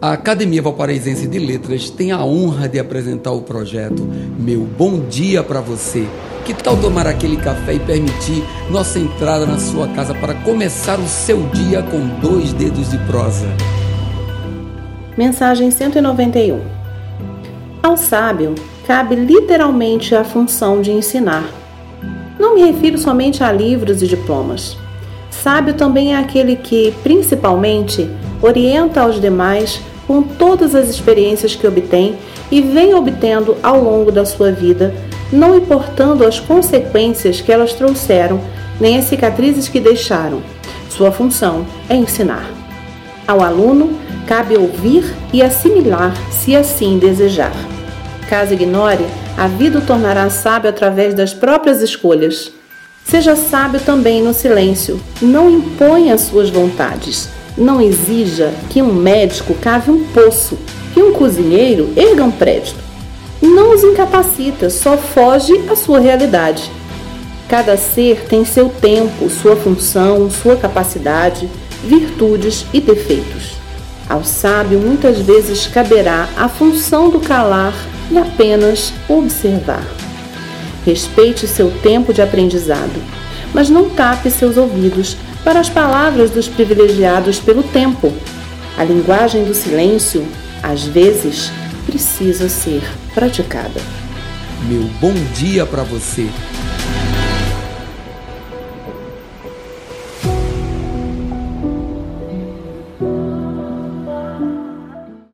A Academia Valparaísense de Letras tem a honra de apresentar o projeto Meu Bom Dia para Você. Que tal tomar aquele café e permitir nossa entrada na sua casa para começar o seu dia com dois dedos de prosa? Mensagem 191 Ao sábio cabe literalmente a função de ensinar. Não me refiro somente a livros e diplomas. Sábio também é aquele que, principalmente, orienta aos demais com todas as experiências que obtém e vem obtendo ao longo da sua vida, não importando as consequências que elas trouxeram, nem as cicatrizes que deixaram. Sua função é ensinar. Ao aluno, cabe ouvir e assimilar, se assim desejar. Caso ignore, a vida o tornará sábio através das próprias escolhas. Seja sábio também no silêncio. Não imponha suas vontades. Não exija que um médico cave um poço, que um cozinheiro erga um prédio. Não os incapacita, só foge à sua realidade. Cada ser tem seu tempo, sua função, sua capacidade, virtudes e defeitos. Ao sábio muitas vezes caberá a função do calar e apenas observar. Respeite seu tempo de aprendizado, mas não tape seus ouvidos para as palavras dos privilegiados pelo tempo. A linguagem do silêncio, às vezes, precisa ser praticada. Meu bom dia para você